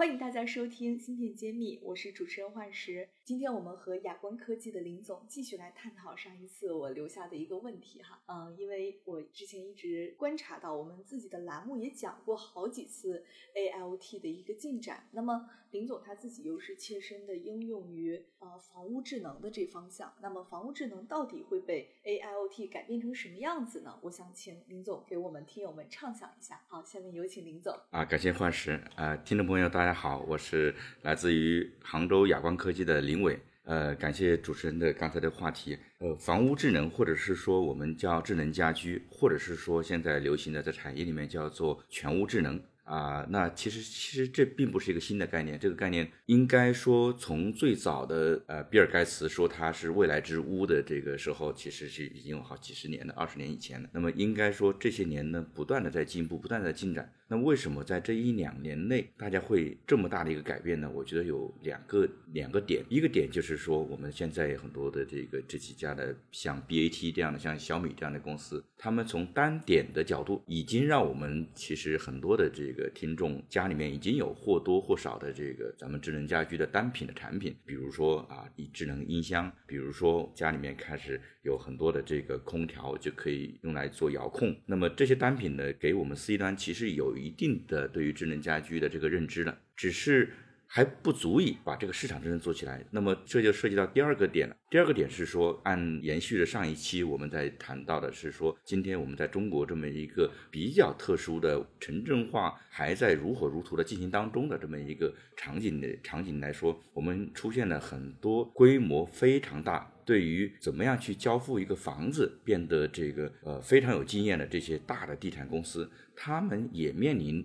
欢迎大家收听《芯片揭秘》，我是主持人幻石。今天我们和亚光科技的林总继续来探讨上一次我留下的一个问题哈，嗯，因为我之前一直观察到我们自己的栏目也讲过好几次 AIoT 的一个进展。那么林总他自己又是切身的应用于呃房屋智能的这方向，那么房屋智能到底会被 AIoT 改变成什么样子呢？我想请林总给我们听友们畅想一下。好，下面有请林总。啊，感谢幻石啊，听众朋友大家。大家好，我是来自于杭州亚光科技的林伟。呃，感谢主持人的刚才的话题。呃，房屋智能，或者是说我们叫智能家居，或者是说现在流行的在产业里面叫做全屋智能。啊，那其实其实这并不是一个新的概念，这个概念应该说从最早的呃比尔盖茨说它是未来之屋的这个时候，其实是已经有好几十年了，二十年以前了。那么应该说这些年呢，不断的在进步，不断的在进展。那为什么在这一两年内大家会这么大的一个改变呢？我觉得有两个两个点，一个点就是说我们现在很多的这个这几家的像 BAT 这样的，像小米这样的公司，他们从单点的角度已经让我们其实很多的这个。听众家里面已经有或多或少的这个咱们智能家居的单品的产品，比如说啊，智能音箱，比如说家里面开始有很多的这个空调就可以用来做遥控。那么这些单品呢，给我们 C 端其实有一定的对于智能家居的这个认知了，只是。还不足以把这个市场真正做起来，那么这就涉及到第二个点了。第二个点是说，按延续的上一期我们在谈到的是说，今天我们在中国这么一个比较特殊的城镇化还在如火如荼的进行当中的这么一个场景的场景来说，我们出现了很多规模非常大，对于怎么样去交付一个房子变得这个呃非常有经验的这些大的地产公司，他们也面临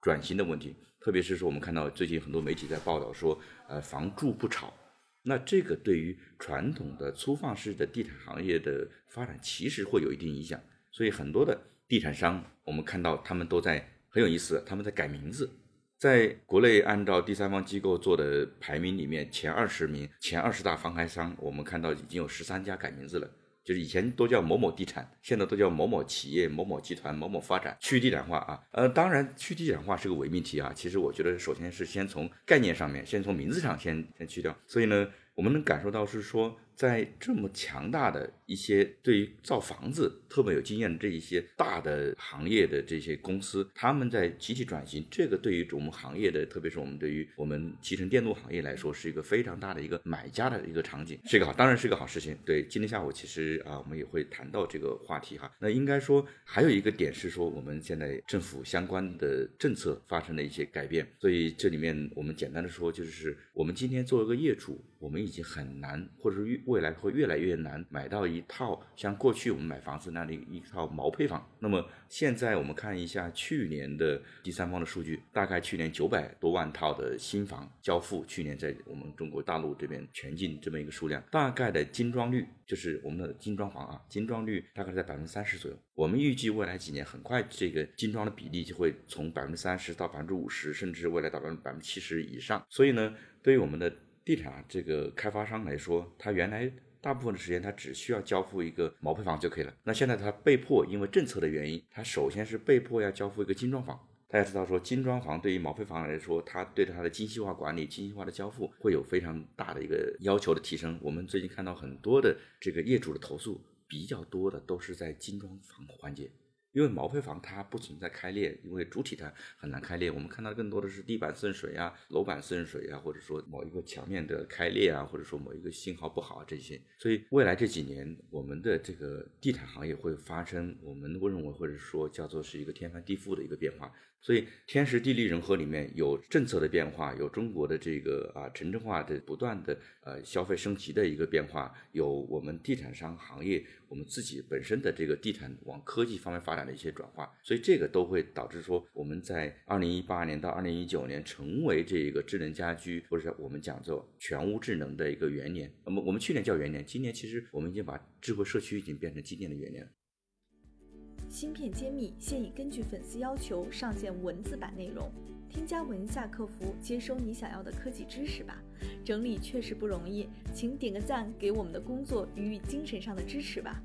转型的问题。特别是说，我们看到最近很多媒体在报道说，呃，房住不炒，那这个对于传统的粗放式的地产行业的发展，其实会有一定影响。所以很多的地产商，我们看到他们都在很有意思，他们在改名字。在国内，按照第三方机构做的排名里面，前二十名、前二十大房开商，我们看到已经有十三家改名字了。就是以前都叫某某地产，现在都叫某某企业、某某集团、某某发展，去地产化啊。呃，当然去地产化是个伪命题啊。其实我觉得，首先是先从概念上面，先从名字上先先去掉。所以呢，我们能感受到是说。在这么强大的一些对于造房子特别有经验的这一些大的行业的这些公司，他们在集体转型，这个对于我们行业的，特别是我们对于我们集成电路行业来说，是一个非常大的一个买家的一个场景，是一个好，当然是一个好事情。对，今天下午其实啊，我们也会谈到这个话题哈。那应该说还有一个点是说，我们现在政府相关的政策发生了一些改变，所以这里面我们简单的说，就是我们今天作为一个业主，我们已经很难，或者是遇未来会越来越难买到一套像过去我们买房子那样的一套毛坯房。那么现在我们看一下去年的第三方的数据，大概去年九百多万套的新房交付，去年在我们中国大陆这边全境这么一个数量，大概的精装率就是我们的精装房啊，精装率大概在百分之三十左右。我们预计未来几年很快这个精装的比例就会从百分之三十到百分之五十，甚至未来到百分百分之七十以上。所以呢，对于我们的地产这个开发商来说，他原来大部分的时间，他只需要交付一个毛坯房就可以了。那现在他被迫，因为政策的原因，他首先是被迫要交付一个精装房。大家知道，说精装房对于毛坯房来说，它对它的精细化管理、精细化的交付会有非常大的一个要求的提升。我们最近看到很多的这个业主的投诉，比较多的都是在精装房环节。因为毛坯房它不存在开裂，因为主体它很难开裂。我们看到更多的是地板渗水啊、楼板渗水啊，或者说某一个墙面的开裂啊，或者说某一个信号不好啊这些。所以未来这几年，我们的这个地产行业会发生我们认为或者说叫做是一个天翻地覆的一个变化。所以天时地利人和里面有政策的变化，有中国的这个啊城镇化的不断的呃消费升级的一个变化，有我们地产商行业我们自己本身的这个地产往科技方面发展的一些转化，所以这个都会导致说我们在二零一八年到二零一九年成为这个智能家居或者我们讲做全屋智能的一个元年。那么我们去年叫元年，今年其实我们已经把智慧社区已经变成今年的元年。芯片揭秘现已根据粉丝要求上线文字版内容，添加文下客服接收你想要的科技知识吧。整理确实不容易，请点个赞，给我们的工作予以精神上的支持吧。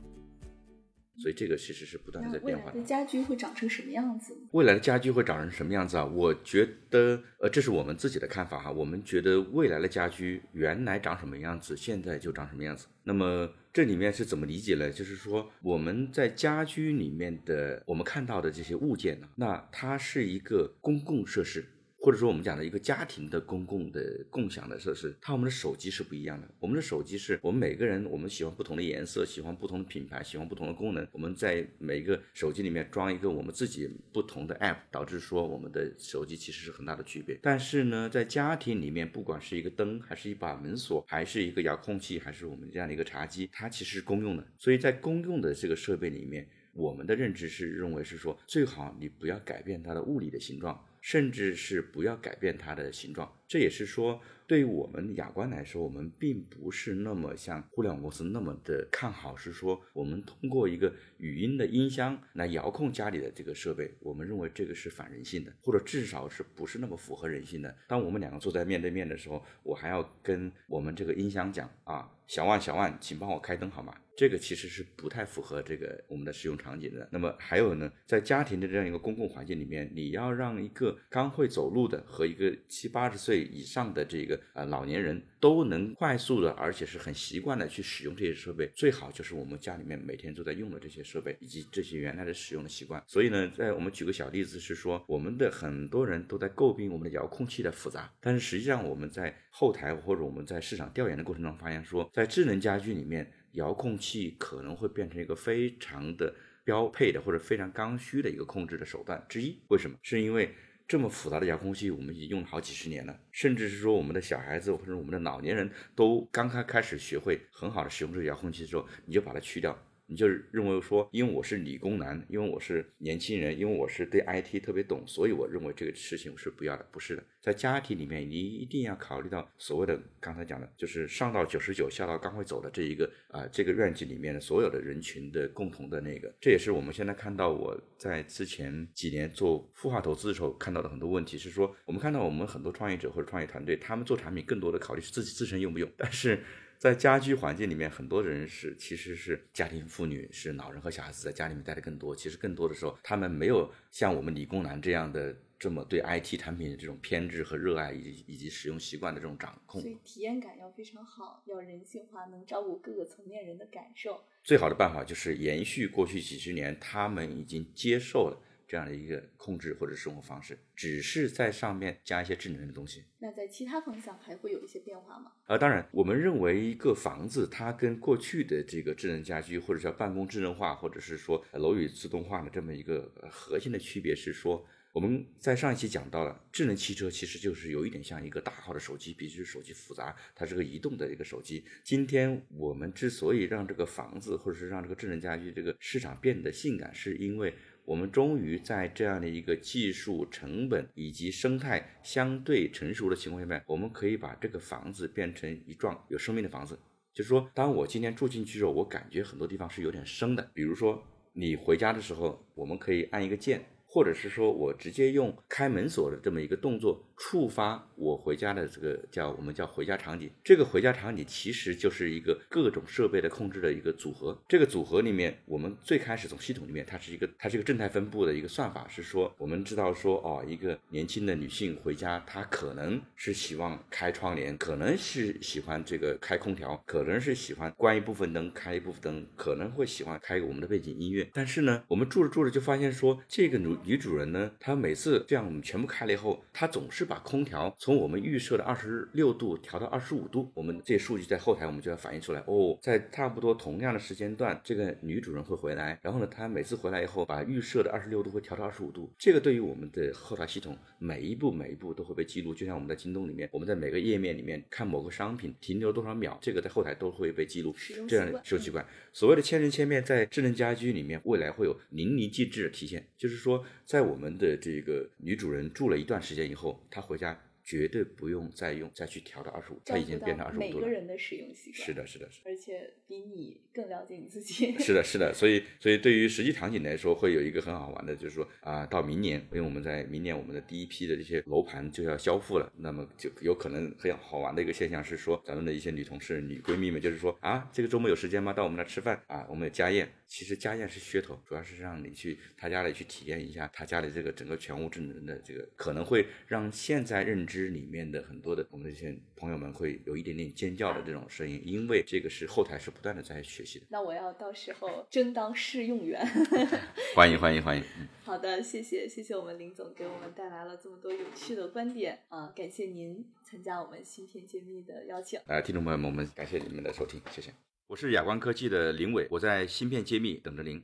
所以这个其实是不断的在变化的。家居会长成什么样子？未来的家居会长成什么样子啊？我觉得，呃，这是我们自己的看法哈。我们觉得未来的家居原来长什么样子，现在就长什么样子。那么这里面是怎么理解呢？就是说我们在家居里面的我们看到的这些物件呢，那它是一个公共设施。或者说我们讲的一个家庭的公共的共享的设施，它我们的手机是不一样的。我们的手机是我们每个人，我们喜欢不同的颜色，喜欢不同的品牌，喜欢不同的功能。我们在每个手机里面装一个我们自己不同的 app，导致说我们的手机其实是很大的区别。但是呢，在家庭里面，不管是一个灯，还是一把门锁，还是一个遥控器，还是我们这样的一个茶几，它其实是公用的。所以在公用的这个设备里面，我们的认知是认为是说，最好你不要改变它的物理的形状。甚至是不要改变它的形状，这也是说，对于我们雅观来说，我们并不是那么像互联网公司那么的看好，是说我们通过一个语音的音箱来遥控家里的这个设备，我们认为这个是反人性的，或者至少是不是那么符合人性的。当我们两个坐在面对面的时候，我还要跟我们这个音箱讲啊，小万小万，请帮我开灯好吗？这个其实是不太符合这个我们的使用场景的。那么还有呢，在家庭的这样一个公共环境里面，你要让一个刚会走路的和一个七八十岁以上的这个呃老年人都能快速的，而且是很习惯的去使用这些设备，最好就是我们家里面每天都在用的这些设备以及这些原来的使用的习惯。所以呢，在我们举个小例子是说，我们的很多人都在诟病我们的遥控器的复杂，但是实际上我们在后台或者我们在市场调研的过程中发现说，在智能家居里面。遥控器可能会变成一个非常的标配的或者非常刚需的一个控制的手段之一。为什么？是因为这么复杂的遥控器我们已经用了好几十年了，甚至是说我们的小孩子或者我们的老年人都刚刚开始学会很好的使用这个遥控器的时候，你就把它去掉。你就认为说，因为我是理工男，因为我是年轻人，因为我是对 IT 特别懂，所以我认为这个事情是不要的，不是的。在家庭里面，你一定要考虑到所谓的刚才讲的，就是上到九十九，下到刚会走的这一个啊，这个 range 里面的所有的人群的共同的那个，这也是我们现在看到我在之前几年做孵化投资的时候看到的很多问题，是说我们看到我们很多创业者或者创业团队，他们做产品更多的考虑是自己自身用不用，但是。在家居环境里面，很多人是其实是家庭妇女，是老人和小孩子在家里面待的更多。其实更多的时候，他们没有像我们理工男这样的这么对 IT 产品的这种偏执和热爱，以及以及使用习惯的这种掌控。所以体验感要非常好，要人性化，能照顾各个层面人的感受。最好的办法就是延续过去几十年他们已经接受了。这样的一个控制或者生活方式，只是在上面加一些智能的东西。那在其他方向还会有一些变化吗？啊，当然，我们认为一个房子它跟过去的这个智能家居或者叫办公智能化，或者是说楼宇自动化的这么一个核心的区别是说，我们在上一期讲到了智能汽车其实就是有一点像一个大号的手机，比这手机复杂，它是个移动的一个手机。今天我们之所以让这个房子或者是让这个智能家居这个市场变得性感，是因为。我们终于在这样的一个技术成本以及生态相对成熟的情况下面，我们可以把这个房子变成一幢有生命的房子。就是说，当我今天住进去之后，我感觉很多地方是有点生的。比如说，你回家的时候，我们可以按一个键。或者是说我直接用开门锁的这么一个动作触发我回家的这个叫我们叫回家场景，这个回家场景其实就是一个各种设备的控制的一个组合。这个组合里面，我们最开始从系统里面，它是一个它是一个正态分布的一个算法，是说我们知道说哦，一个年轻的女性回家，她可能是希望开窗帘，可能是喜欢这个开空调，可能是喜欢关一部分灯，开一部分灯，可能会喜欢开我们的背景音乐。但是呢，我们住着住着就发现说这个女女主人呢，她每次这样我们全部开了以后，她总是把空调从我们预设的二十六度调到二十五度。我们这些数据在后台我们就要反映出来哦，在差不多同样的时间段，这个女主人会回来，然后呢，她每次回来以后把预设的二十六度会调到二十五度。这个对于我们的后台系统每一步每一步都会被记录，就像我们在京东里面，我们在每个页面里面看某个商品停留多少秒，这个在后台都会被记录。这样使用习惯，所谓的千人千面，在智能家居里面未来会有淋漓尽致的体现，就是说在。我们的这个女主人住了一段时间以后，她回家绝对不用再用再去调到二十五，他已经变成到二十五度了。每个人的使用习惯。是的，是的，是的。而且比你更了解你自己。是的，是的，所以所以对于实际场景来说，会有一个很好玩的，就是说啊、到明年，因为我们在明年我们的第一批的这些楼盘就要交付了，那么就有可能很好玩的一个现象是说，咱们的一些女同事、女闺蜜们，就是说啊，这个周末有时间吗？到我们那吃饭啊，我们有家宴。其实家宴是噱头，主要是让你去他家里去体验一下他家里这个整个全屋智能的这个，可能会让现在认知里面的很多的我们这些朋友们会有一点点尖叫的这种声音，因为这个是后台是不断的在学习的。那我要到时候争当试用员。欢迎欢迎欢迎，嗯。好的，谢谢谢谢我们林总给我们带来了这么多有趣的观点啊、感谢您参加我们芯片揭秘的邀请。呃，听众朋友们，我们感谢你们的收听，谢谢。我是亚光科技的林伟，我在芯片揭秘等着您。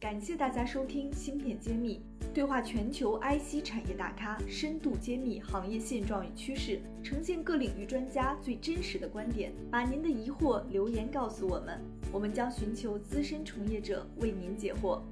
感谢大家收听《芯片揭秘》，对话全球 IC 产业大咖，深度揭秘行业现状与趋势，呈现各领域专家最真实的观点。把您的疑惑留言告诉我们，我们将寻求资深从业者为您解惑。